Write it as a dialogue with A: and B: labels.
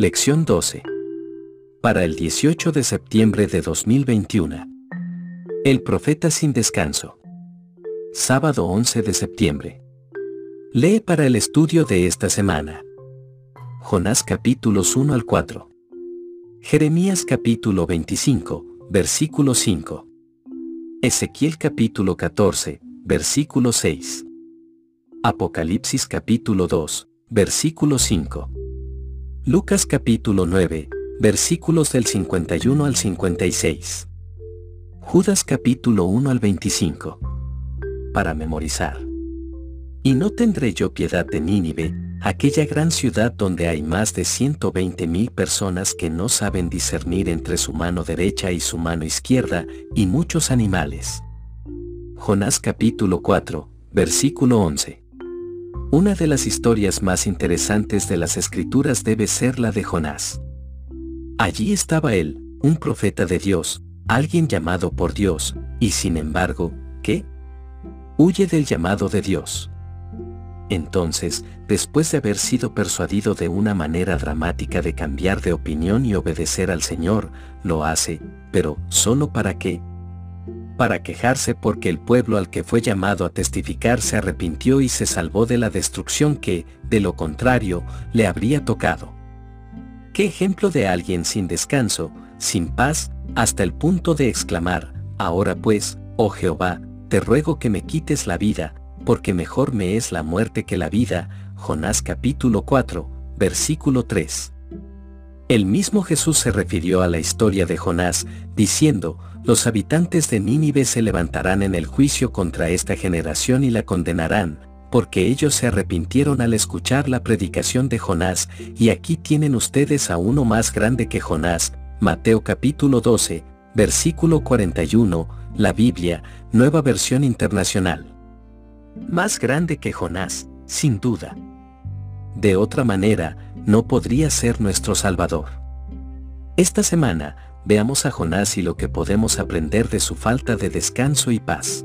A: Lección 12. Para el 18 de septiembre de 2021. El profeta sin descanso. Sábado 11 de septiembre. Lee para el estudio de esta semana. Jonás capítulos 1 al 4. Jeremías capítulo 25, versículo 5. Ezequiel capítulo 14, versículo 6. Apocalipsis capítulo 2, versículo 5. Lucas capítulo 9, versículos del 51 al 56. Judas capítulo 1 al 25. Para memorizar. Y no tendré yo piedad de Nínive, aquella gran ciudad donde hay más de 120 mil personas que no saben discernir entre su mano derecha y su mano izquierda, y muchos animales. Jonás capítulo 4, versículo 11. Una de las historias más interesantes de las escrituras debe ser la de Jonás. Allí estaba él, un profeta de Dios, alguien llamado por Dios, y sin embargo, ¿qué? Huye del llamado de Dios. Entonces, después de haber sido persuadido de una manera dramática de cambiar de opinión y obedecer al Señor, lo hace, pero solo para qué? Para quejarse porque el pueblo al que fue llamado a testificar se arrepintió y se salvó de la destrucción que, de lo contrario, le habría tocado. ¿Qué ejemplo de alguien sin descanso, sin paz, hasta el punto de exclamar, ahora pues, oh Jehová, te ruego que me quites la vida, porque mejor me es la muerte que la vida, Jonás capítulo 4, versículo 3. El mismo Jesús se refirió a la historia de Jonás, diciendo, los habitantes de Nínive se levantarán en el juicio contra esta generación y la condenarán, porque ellos se arrepintieron al escuchar la predicación de Jonás, y aquí tienen ustedes a uno más grande que Jonás, Mateo capítulo 12, versículo 41, la Biblia, nueva versión internacional. Más grande que Jonás, sin duda. De otra manera, no podría ser nuestro Salvador. Esta semana, veamos a Jonás y lo que podemos aprender de su falta de descanso y paz.